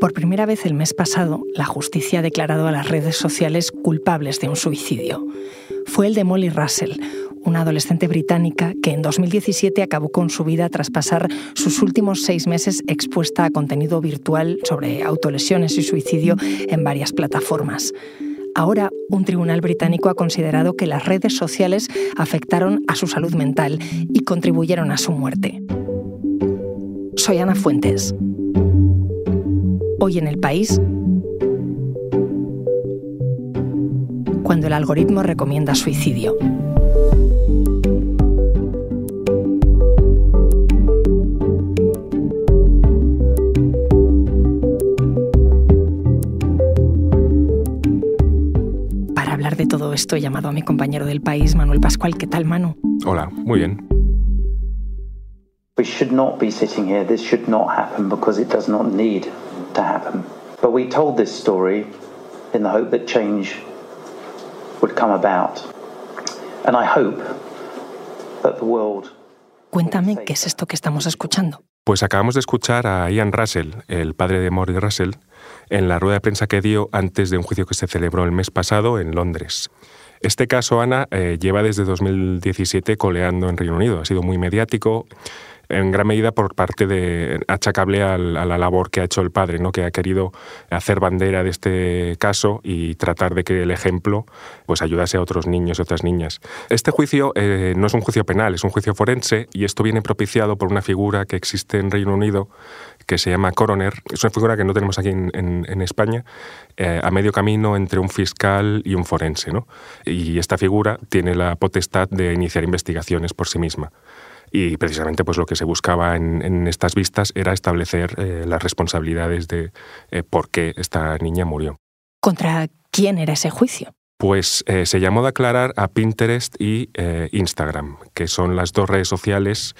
Por primera vez el mes pasado, la justicia ha declarado a las redes sociales culpables de un suicidio. Fue el de Molly Russell, una adolescente británica que en 2017 acabó con su vida tras pasar sus últimos seis meses expuesta a contenido virtual sobre autolesiones y suicidio en varias plataformas. Ahora, un tribunal británico ha considerado que las redes sociales afectaron a su salud mental y contribuyeron a su muerte. Soy Ana Fuentes. Hoy en el país, cuando el algoritmo recomienda suicidio. Para hablar de todo esto he llamado a mi compañero del país, Manuel Pascual. ¿Qué tal, Manu? Hola, muy bien. We should not be sitting here. This should not happen because it does not need to happen. But we told this story in the hope that change would come about. And I hope that the world. Cuéntame qué es esto que estamos escuchando. Pues acabamos de escuchar a Ian Russell, el padre de Maury Russell, en la rueda de prensa que dio antes de un juicio que se celebró el mes pasado en Londres. Este caso, Ana, eh, lleva desde 2017 coleando en Reino Unido. Ha sido muy mediático en gran medida por parte de achacable a la labor que ha hecho el padre, ¿no? que ha querido hacer bandera de este caso y tratar de que el ejemplo pues ayudase a otros niños y otras niñas. Este juicio eh, no es un juicio penal, es un juicio forense y esto viene propiciado por una figura que existe en Reino Unido que se llama coroner. Es una figura que no tenemos aquí en, España, eh, a medio camino entre un fiscal y un forense. ¿no? Y esta figura tiene la potestad de iniciar investigaciones por sí misma. Y precisamente pues, lo que se buscaba en, estas vistas era establecer eh, las responsabilidades de eh, por qué esta niña murió. ¿Contra quién era ese juicio? Pues eh, se llamó de aclarar a Pinterest y Instagram, que son las dos redes sociales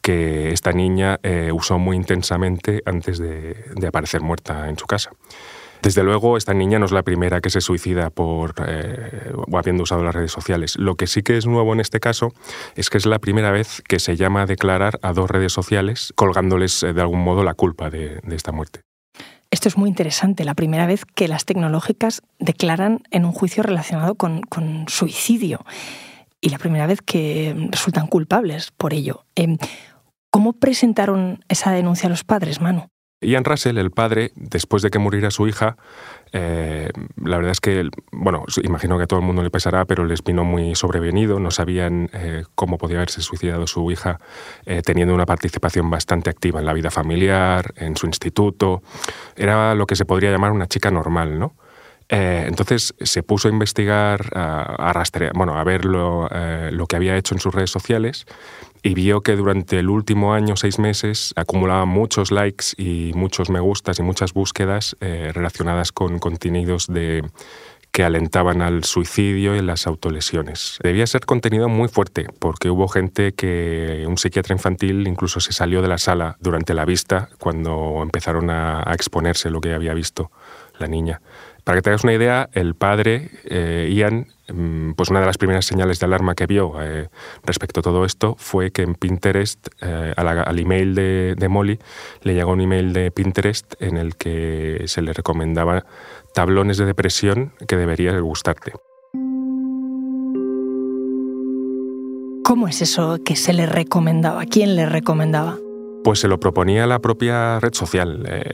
que esta niña usó muy intensamente antes de aparecer muerta en su casa. Desde luego, esta niña no es la primera que se suicida por eh, habiendo usado las redes sociales. Lo que sí que es nuevo en este caso es que es la primera vez que se llama a declarar a dos redes sociales colgándoles eh, de algún modo la culpa de, esta muerte. Esto es muy interesante, la primera vez que las tecnológicas declaran en un juicio relacionado con, suicidio y la primera vez que resultan culpables por ello. Em, ¿Cómo presentaron esa denuncia a los padres, Manu? Ian Russell, el padre, después de que muriera su hija, eh, la verdad es que, bueno, imagino que a todo el mundo le pesará, pero les vino muy sobrevenido. No sabían eh, cómo podía haberse suicidado su hija, eh, teniendo una participación bastante activa en la vida familiar, en su instituto. Era lo que se podría llamar una chica normal, ¿no? Entonces se puso a investigar, a, rastrear, bueno, a ver lo, lo, que había hecho en sus redes sociales y vio que durante el último año, seis meses, acumulaba muchos likes y muchos me gustas y muchas búsquedas eh, relacionadas con contenidos que alentaban al suicidio y las autolesiones. Debía ser contenido muy fuerte, porque hubo gente que, un psiquiatra infantil incluso se salió de la sala durante la vista cuando empezaron a, a exponerse lo que había visto la niña. Para que te hagas una idea, el padre, eh, Ian, mm, pues una de las primeras señales de alarma que vio eh, respecto a todo esto fue que en Pinterest, eh, al email de, de, Molly, le llegó un email de Pinterest en el que se le recomendaba tablones de depresión que debería gustarte. ¿Cómo es eso que se le recomendaba? ¿Quién le recomendaba? Pues se lo proponía la propia red social, eh,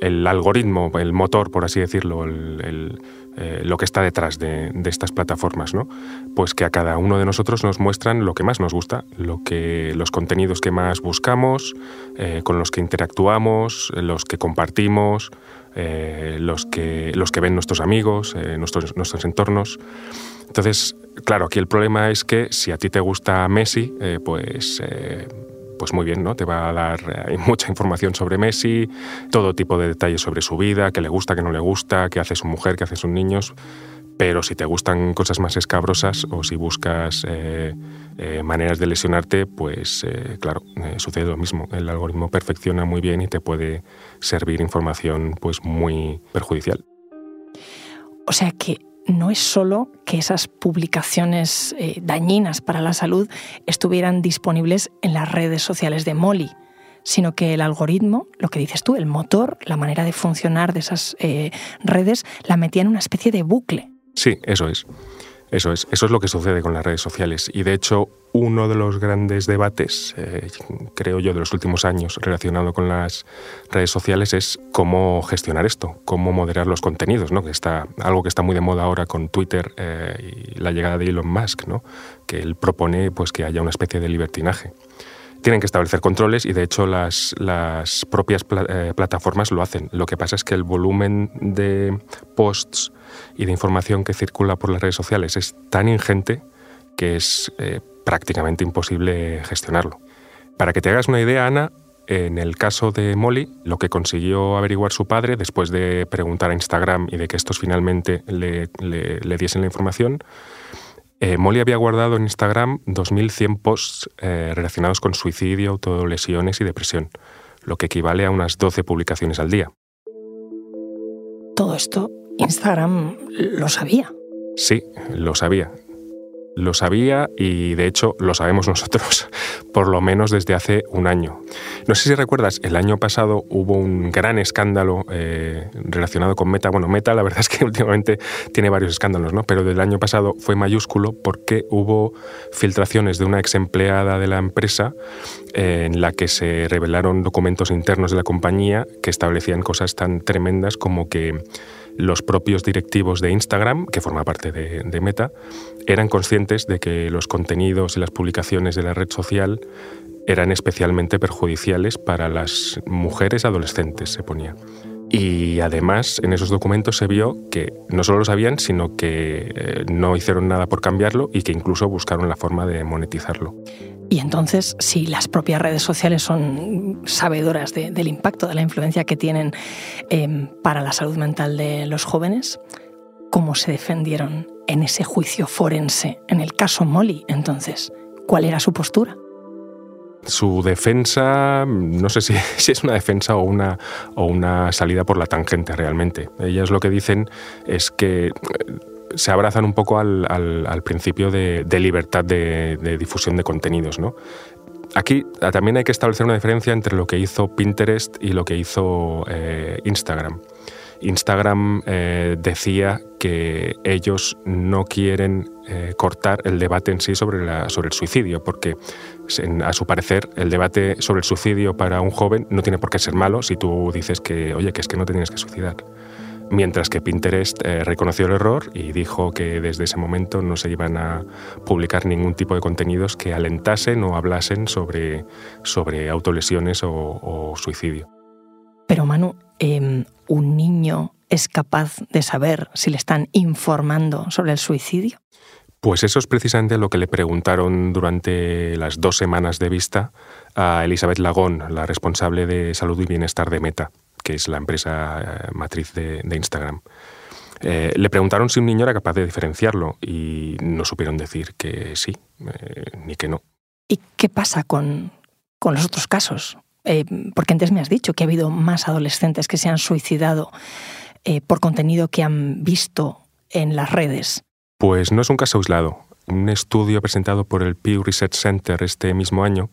el algoritmo, el motor, por así decirlo, eh, lo que está detrás de, estas plataformas, ¿no? Pues que a cada uno de nosotros nos muestran lo que más nos gusta, lo que, los contenidos que más buscamos, eh, con los que interactuamos, los que compartimos, los, que, los que ven nuestros amigos, nuestros, nuestros entornos. Entonces, claro, aquí el problema es que si a ti te gusta Messi, pues pues muy bien, ¿no? Te va a dar eh, mucha información sobre Messi, todo tipo de detalles sobre su vida, qué le gusta, qué no le gusta, qué hace su mujer, qué hace sus niños. Pero si te gustan cosas más escabrosas o si buscas eh, eh, maneras de lesionarte, pues claro, sucede lo mismo. El algoritmo perfecciona muy bien y te puede servir información pues muy perjudicial. O sea que no es solo que esas publicaciones eh, dañinas para la salud estuvieran disponibles en las redes sociales de Molly, sino que el algoritmo, lo que dices tú, el motor, la manera de funcionar de esas eh, redes, la metía en una especie de bucle. Sí, eso es. Eso es, eso es lo que sucede con las redes sociales. Y de hecho, uno de los grandes debates, eh, creo yo, de los últimos años relacionado con las redes sociales es cómo gestionar esto, cómo moderar los contenidos, ¿no? que está, algo que está muy de moda ahora con Twitter eh, y la llegada de Elon Musk, ¿no? que él propone pues, que haya una especie de libertinaje tienen que establecer controles y de hecho las, las propias eh, plataformas lo hacen. Lo que pasa es que el volumen de posts y de información que circula por las redes sociales es tan ingente que es eh, prácticamente imposible gestionarlo. Para que te hagas una idea, Ana, en el caso de Molly, lo que consiguió averiguar su padre, después de preguntar a Instagram y de que estos finalmente le, diesen la información, eh, Molly había guardado en Instagram 2.100 posts eh, relacionados con suicidio, autolesiones y depresión, lo que equivale a unas 12 publicaciones al día. Todo esto Instagram lo sabía. Sí, lo sabía. Lo sabía y de hecho lo sabemos nosotros, por lo menos desde hace un año. No sé si recuerdas, el año pasado hubo un gran escándalo eh, relacionado con Meta. Bueno, Meta la verdad es que últimamente tiene varios escándalos, ¿no? pero del año pasado fue mayúsculo porque hubo filtraciones de una ex empleada de la empresa eh, en la que se revelaron documentos internos de la compañía que establecían cosas tan tremendas como que los propios directivos de Instagram, que forma parte de, Meta, eran conscientes de que los contenidos y las publicaciones de la red social eran especialmente perjudiciales para las mujeres adolescentes, se ponía. Y además en esos documentos se vio que no solo lo sabían, sino que eh, no hicieron nada por cambiarlo y que incluso buscaron la forma de monetizarlo. Y entonces, si las propias redes sociales son sabedoras del impacto, de la influencia que tienen em, para la salud mental de los jóvenes, ¿cómo se defendieron en ese juicio forense? En el caso Molly, entonces, ¿cuál era su postura? Su defensa, no sé si, es una defensa o una, o una salida por la tangente realmente. Ellas lo que dicen es que se abrazan un poco al, principio de, libertad de, difusión de contenidos. ¿no? Aquí ah, también hay que establecer una diferencia entre lo que hizo Pinterest y lo que hizo eh, Instagram. Instagram eh, decía que ellos no quieren eh, cortar el debate en sí sobre, sobre el suicidio, porque a su parecer el debate sobre el suicidio para un joven no tiene por qué ser malo si tú dices que, oye, que es que no te tienes que suicidar mientras que Pinterest eh, reconoció el error y dijo que desde ese momento no se iban a publicar ningún tipo de contenidos que alentasen o hablasen sobre, sobre autolesiones o, suicidio. Pero Manu, em, ¿un niño es capaz de saber si le están informando sobre el suicidio? Pues eso es precisamente lo que le preguntaron durante las dos semanas de vista a Elizabeth Lagón, la responsable de salud y bienestar de Meta que es la empresa eh, matriz de, Instagram. Eh, le preguntaron si un niño era capaz de diferenciarlo y no supieron decir que sí eh, ni que no. ¿Y qué pasa con, con los otros casos? porque antes me has dicho que ha habido más adolescentes que se han suicidado por contenido que han visto en las redes. Pues no es un caso aislado. Un estudio presentado por el Pew Research Center este mismo año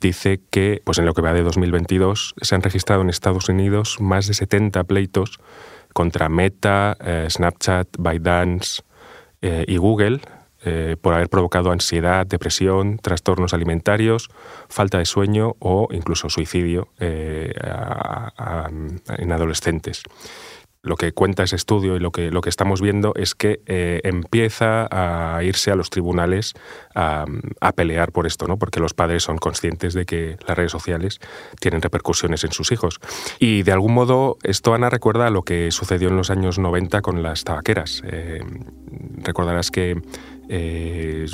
dice que pues en lo que va de 2022 se han registrado en Estados Unidos más de 70 pleitos contra Meta, eh, Snapchat, ByteDance eh, y Google eh, por haber provocado ansiedad, depresión, trastornos alimentarios, falta de sueño o incluso suicidio en adolescentes lo que cuenta ese estudio y lo que, lo que estamos viendo es que eh, empieza a irse a los tribunales a, pelear por esto, ¿no? porque los padres son conscientes de que las redes sociales tienen repercusiones en sus hijos. Y de algún modo esto, Ana, recuerda a lo que sucedió en los años 90 con las tabaqueras. Eh, recordarás que eh,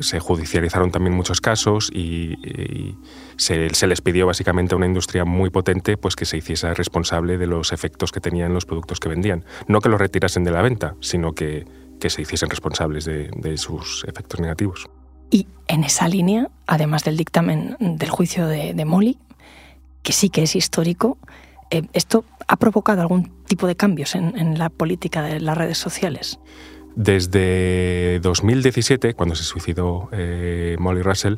se judicializaron también muchos casos y, se, les pidió básicamente a una industria muy potente pues que se hiciese responsable de los efectos que tenían los productos que vendían. No que los retirasen de la venta, sino que, se hiciesen responsables de, sus efectos negativos. Y en esa línea, además del dictamen del juicio de, Molly, que sí que es histórico, eh, ¿esto ha provocado algún tipo de cambios en la política de las redes sociales? Desde 2017, cuando se suicidó eh, Molly Russell,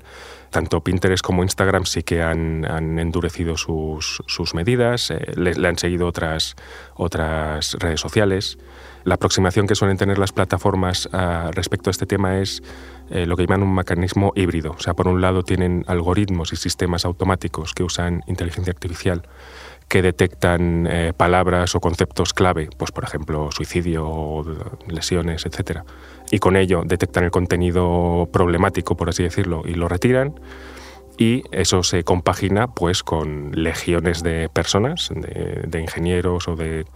tanto Pinterest como Instagram sí que han, endurecido sus, medidas, eh, le, han seguido otras, otras redes sociales. La aproximación que suelen tener las plataformas ah, respecto a este tema es eh, lo que llaman un mecanismo híbrido. O sea, por un lado tienen algoritmos y sistemas automáticos que usan inteligencia artificial que detectan eh, palabras o conceptos clave, pues por ejemplo suicidio, lesiones, etc. Y con ello detectan el contenido problemático, por así decirlo, y lo retiran. Y eso se compagina pues con legiones de personas, de, ingenieros o de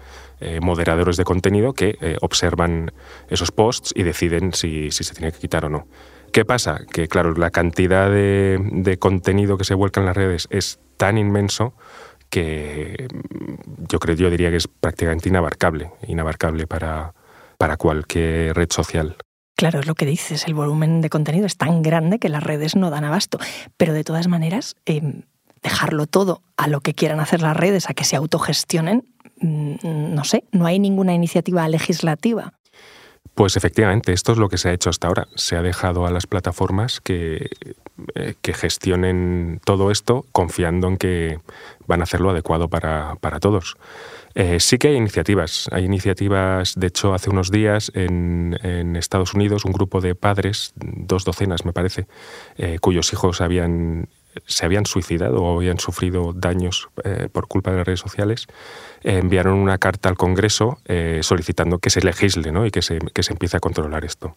eh, moderadores de contenido que eh, observan esos posts y deciden si, se tiene que quitar o no. ¿Qué pasa? Que claro, la cantidad de, de contenido que se vuelca en las redes es tan inmenso que mm, yo creo, yo diría que es prácticamente inabarcable, inabarcable para, para cualquier red social. Claro, es lo que dices, el volumen de contenido es tan grande que las redes no dan abasto, pero de todas maneras, em, dejarlo todo a lo que quieran hacer las redes, a que se autogestionen, mm, no sé, no hay ninguna iniciativa legislativa. Pues efectivamente, esto es lo que se ha hecho hasta ahora. Se ha dejado a las plataformas que, eh, que gestionen todo esto confiando en que van a hacerlo adecuado para, todos. Eh, sí que hay iniciativas. Hay iniciativas, de hecho, hace unos días en, Estados Unidos un grupo de padres, dos docenas me parece, eh, cuyos hijos habían se habían suicidado o habían sufrido daños eh, por culpa de las redes sociales, eh, enviaron una carta al Congreso eh, solicitando que se legisle ¿no? y que se, que se empiece a controlar esto.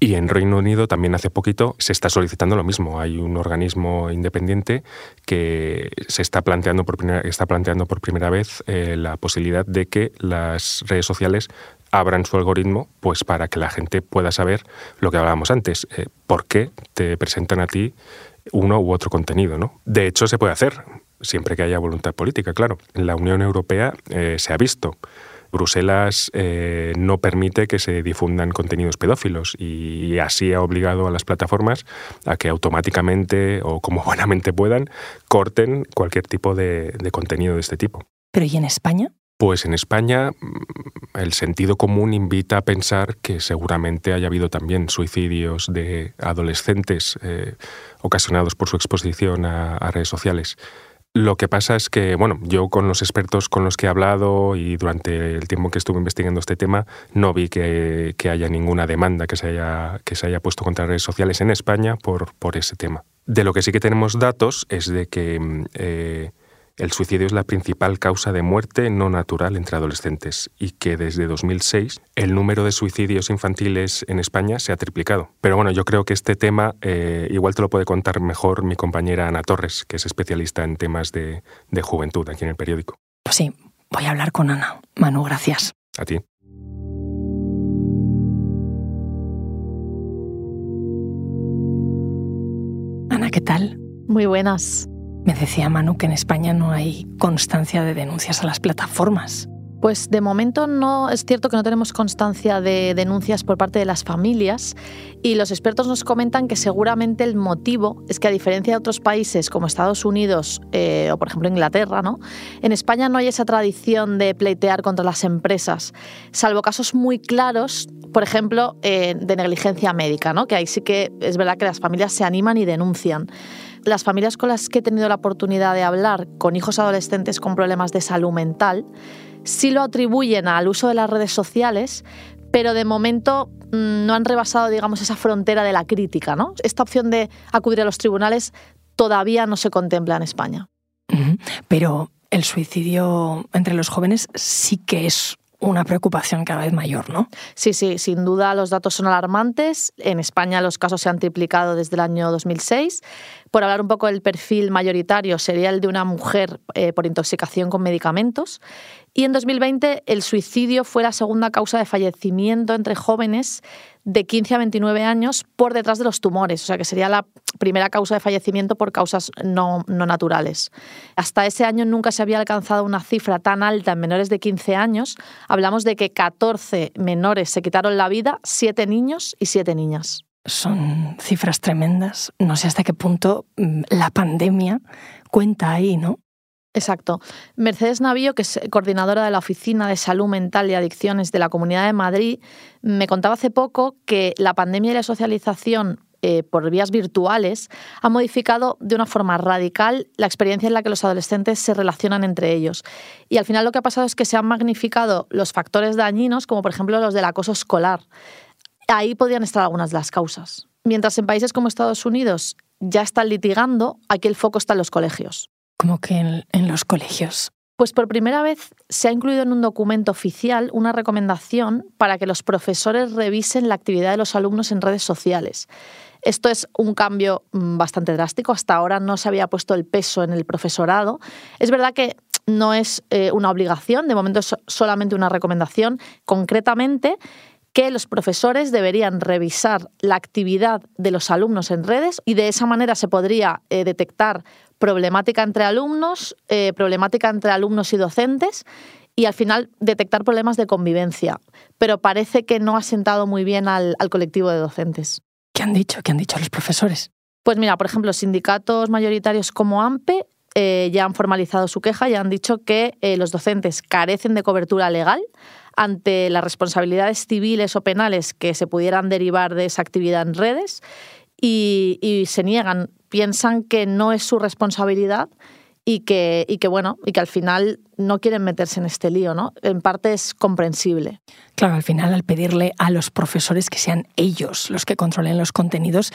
Y en Reino Unido también hace poquito se está solicitando lo mismo. Hay un organismo independiente que se está planteando por primera, está planteando por primera vez la posibilidad de que las redes sociales abran su algoritmo pues para que la gente pueda saber lo que hablábamos antes, por qué te presentan a ti uno u otro contenido. ¿no? De hecho, se puede hacer, siempre que haya voluntad política, claro. En la Unión Europea eh, se ha visto. Bruselas eh, no permite que se difundan contenidos pedófilos y así ha obligado a las plataformas a que automáticamente o como buenamente puedan corten cualquier tipo de, de contenido de este tipo. ¿Pero y en España? Pues en España mm, el sentido común invita a pensar que seguramente haya habido también suicidios de adolescentes eh, ocasionados por su exposición a, redes sociales. Lo que pasa es que, bueno, yo con los expertos con los que he hablado y durante el tiempo que estuve investigando este tema, no vi que, haya ninguna demanda que se haya, que se haya puesto contra redes sociales en España por, por ese tema. De lo que sí que tenemos datos es de que mm, eh, el suicidio es la principal causa de muerte no natural entre adolescentes y que desde 2006 el número de suicidios infantiles en España se ha triplicado. Pero bueno, yo creo que este tema eh, igual te lo puede contar mejor mi compañera Ana Torres, que es especialista en temas de, de juventud aquí en el periódico. Pues sí, voy a hablar con Ana. Manu, gracias. A ti. Ana, ¿qué tal? Muy buenas. Me decía Manu que en España no hay constancia de denuncias a las plataformas. Pues de momento no es cierto que no tenemos constancia de denuncias por parte de las familias y los expertos nos comentan que seguramente el motivo es que a diferencia de otros países como Estados Unidos eh, o por ejemplo Inglaterra, ¿no? en España no hay esa tradición de pleitear contra las empresas, salvo casos muy claros, por ejemplo, eh, de negligencia médica, ¿no? que ahí sí que es verdad que las familias se animan y denuncian las familias con las que he tenido la oportunidad de hablar con hijos adolescentes con problemas de salud mental sí lo atribuyen al uso de las redes sociales, pero de momento mm, no han rebasado, digamos, esa frontera de la crítica, ¿no? Esta opción de acudir a los tribunales todavía no se contempla en España. Pero el suicidio entre los jóvenes sí que es una preocupación cada vez mayor, ¿no? Sí, sí, sin duda los datos son alarmantes. En España los casos se han triplicado desde el año 2006. Por hablar un poco del perfil mayoritario, sería el de una mujer eh, por intoxicación con medicamentos. Y en 2020 el suicidio fue la segunda causa de fallecimiento entre jóvenes de 15 a 29 años por detrás de los tumores, o sea que sería la primera causa de fallecimiento por causas no, no, naturales. Hasta ese año nunca se había alcanzado una cifra tan alta en menores de 15 años. Hablamos de que 14 menores se quitaron la vida, 7 niños y 7 niñas. Son cifras tremendas. No sé hasta qué punto mm, la pandemia cuenta ahí, ¿no? Exacto. Mercedes Navío, que es coordinadora de la Oficina de Salud Mental y Adicciones de la Comunidad de Madrid, me contaba hace poco que la pandemia y la socialización eh, por vías virtuales ha modificado de una forma radical la experiencia en la que los adolescentes se relacionan entre ellos. Y al final lo que ha pasado es que se han magnificado los factores dañinos, como por ejemplo los del acoso escolar. Ahí podrían estar algunas de las causas. Mientras en países como Estados Unidos ya están litigando, aquí el foco está en los colegios. Como que en, los colegios. Pues por primera vez se ha incluido en un documento oficial una recomendación para que los profesores revisen la actividad de los alumnos en redes sociales. Esto es un cambio mm, bastante drástico. Hasta ahora no se había puesto el peso en el profesorado. Es verdad que no es eh, una obligación, de momento es solamente una recomendación. Concretamente, que los profesores deberían revisar la actividad de los alumnos en redes y de esa manera se podría eh, detectar problemática entre alumnos, eh, problemática entre alumnos y docentes y al final detectar problemas de convivencia. Pero parece que no ha sentado muy bien al, colectivo de docentes. ¿Qué han dicho? ¿Qué han dicho los profesores? Pues mira, por ejemplo, sindicatos mayoritarios como AMPE eh, ya han formalizado su queja y han dicho que los docentes carecen de cobertura legal ante las responsabilidades civiles o penales que se pudieran derivar de esa actividad en redes y, se niegan, piensan que no es su responsabilidad y que, y que, bueno, y que al final no quieren meterse en este lío, ¿no? En parte es comprensible. Claro, al final al pedirle a los profesores que sean ellos los que controlen los contenidos,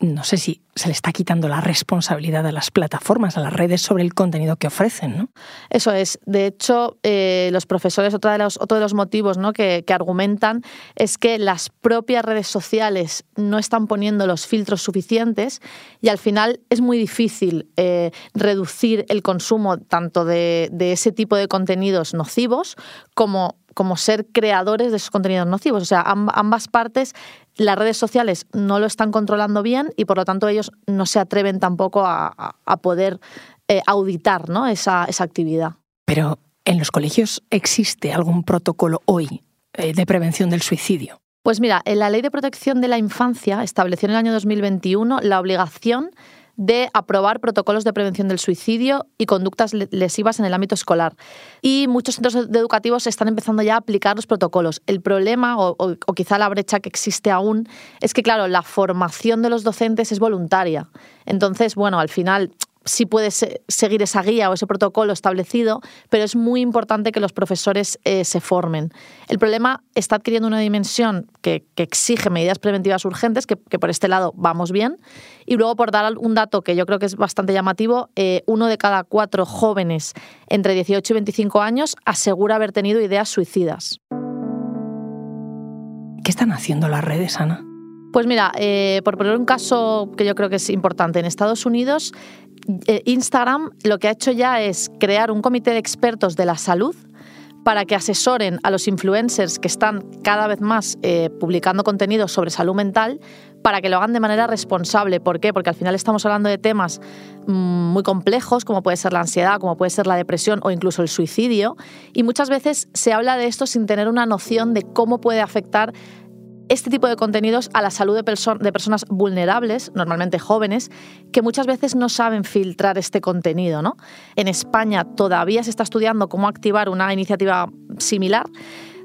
no sé si se le está quitando la responsabilidad a las plataformas, a las redes sobre el contenido que ofrecen, ¿no? Eso es. De hecho, eh, los profesores, otro de los, otro de los motivos ¿no? que, argumentan es que las propias redes sociales no están poniendo los filtros suficientes y al final es muy difícil eh, reducir el consumo tanto de, de ese tipo de contenidos nocivos como como ser creadores de esos contenidos nocivos. O sea, ambas partes, las redes sociales no lo están controlando bien y por lo tanto ellos no se atreven tampoco a, poder eh, auditar ¿no? esa, esa actividad. Pero en los colegios existe algún protocolo hoy eh, de prevención del suicidio. Pues mira, en la Ley de Protección de la Infancia estableció en el año 2021 la obligación de aprobar protocolos de prevención del suicidio y conductas lesivas en el ámbito escolar. Y muchos centros educativos están empezando ya a aplicar los protocolos. El problema, o, o quizá la brecha que existe aún, es que, claro, la formación de los docentes es voluntaria. Entonces, bueno, al final sí puedes seguir esa guía o ese protocolo establecido, pero es muy importante que los profesores eh, se formen. El problema está adquiriendo una dimensión que, exige medidas preventivas urgentes, que, por este lado vamos bien. Y luego, por dar un dato que yo creo que es bastante llamativo, eh, uno de cada cuatro jóvenes entre 18 y 25 años asegura haber tenido ideas suicidas. ¿Qué están haciendo las redes, Ana? Pues mira, eh, por poner un caso que yo creo que es importante, en Estados Unidos eh, Instagram lo que ha hecho ya es crear un comité de expertos de la salud para que asesoren a los influencers que están cada vez más eh, publicando contenido sobre salud mental para que lo hagan de manera responsable. ¿Por qué? Porque al final estamos hablando de temas mm, muy complejos, como puede ser la ansiedad, como puede ser la depresión o incluso el suicidio, y muchas veces se habla de esto sin tener una noción de cómo puede afectar este tipo de contenidos a la salud de, personas vulnerables, normalmente jóvenes, que muchas veces no saben filtrar este contenido. En España todavía se está estudiando cómo activar una iniciativa similar.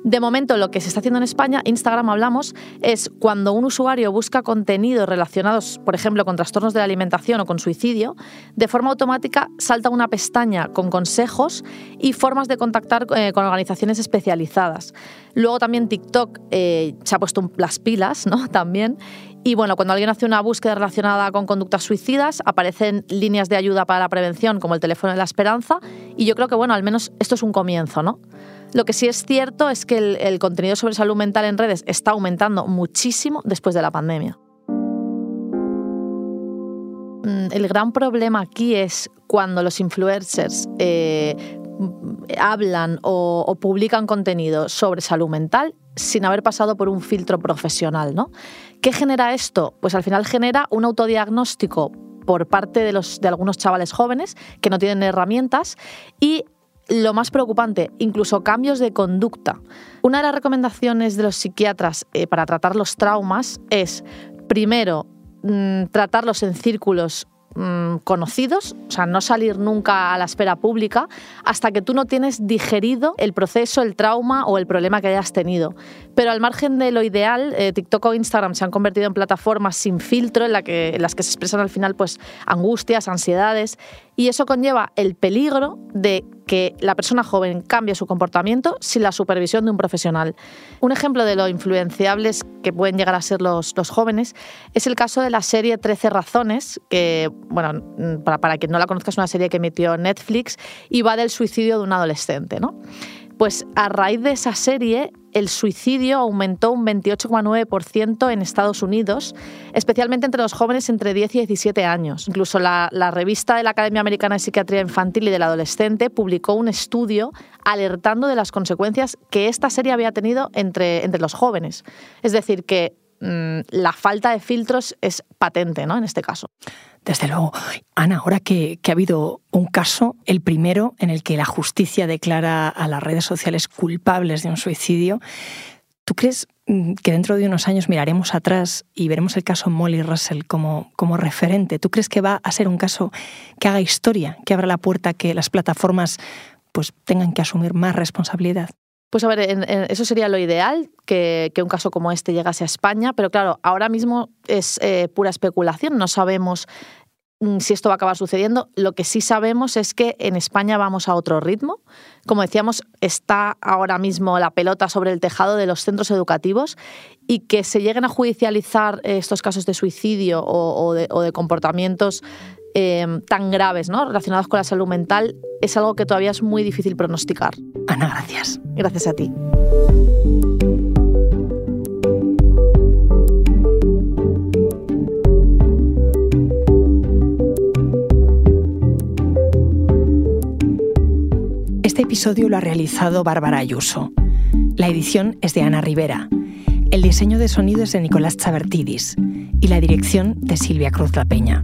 De momento, lo que se está haciendo en España, Instagram hablamos, es cuando un usuario busca contenidos relacionados, por ejemplo, con trastornos de la alimentación o con suicidio, de forma automática salta una pestaña con consejos y formas de contactar eh, con organizaciones especializadas. Luego también TikTok eh, se ha puesto las pilas, ¿no? También. Y bueno, cuando alguien hace una búsqueda relacionada con conductas suicidas, aparecen líneas de ayuda para la prevención, como el teléfono de la esperanza. Y yo creo que, bueno, al menos esto es un comienzo, ¿no? Lo que sí es cierto es que el, contenido sobre salud mental en redes está aumentando muchísimo después de la pandemia. Mm, el gran problema aquí es cuando los influencers eh, hablan o, publican contenido sobre salud mental sin haber pasado por un filtro profesional. ¿no? ¿Qué genera esto? Pues al final genera un autodiagnóstico por parte de, los, de algunos chavales jóvenes que no tienen herramientas y lo más preocupante, incluso cambios de conducta. Una de las recomendaciones de los psiquiatras eh, para tratar los traumas es, primero, mm, tratarlos en círculos mm, conocidos, o sea, no salir nunca a la esfera pública hasta que tú no tienes digerido el proceso, el trauma o el problema que hayas tenido. Pero al margen de lo ideal, eh, TikTok o Instagram se han convertido en plataformas sin filtro en, en las que se expresan al final pues, angustias, ansiedades, y eso conlleva el peligro de que la persona joven cambie su comportamiento sin la supervisión de un profesional. Un ejemplo de lo influenciables que pueden llegar a ser los, jóvenes es el caso de la serie 13 razones, que, bueno, para, para quien no la conozca, es una serie que emitió Netflix y va del suicidio de un adolescente, ¿no? Pues a raíz de esa serie, el suicidio aumentó un 28,9% en Estados Unidos, especialmente entre los jóvenes entre 10 y 17 años. Incluso la, revista de la Academia Americana de Psiquiatría Infantil y del Adolescente publicó un estudio alertando de las consecuencias que esta serie había tenido entre, entre los jóvenes. Es decir, que mm, la falta de filtros es patente ¿no? en este caso. Desde luego. Ana, ahora que, ha habido un caso, el primero en el que la justicia declara a las redes sociales culpables de un suicidio, ¿tú crees mm, que dentro de unos años miraremos atrás y veremos el caso Molly Russell como, como referente? ¿Tú crees que va a ser un caso que haga historia, que abra la puerta a que las plataformas pues, tengan que asumir más responsabilidad? Pues a ver, eso sería lo ideal, que, un caso como este llegase a España, pero claro, ahora mismo es eh, pura especulación, no sabemos mm, si esto va a acabar sucediendo. Lo que sí sabemos es que en España vamos a otro ritmo. Como decíamos, está ahora mismo la pelota sobre el tejado de los centros educativos y que se lleguen a judicializar estos casos de suicidio o de comportamientos Em, tan graves ¿no? relacionados con la salud mental es algo que todavía es muy difícil pronosticar. Ana, gracias. Gracias a ti. Este episodio lo ha realizado Bárbara Ayuso. La edición es de Ana Rivera. El diseño de sonido es de Nicolás Chabertidis y la dirección de Silvia Cruz La Peña.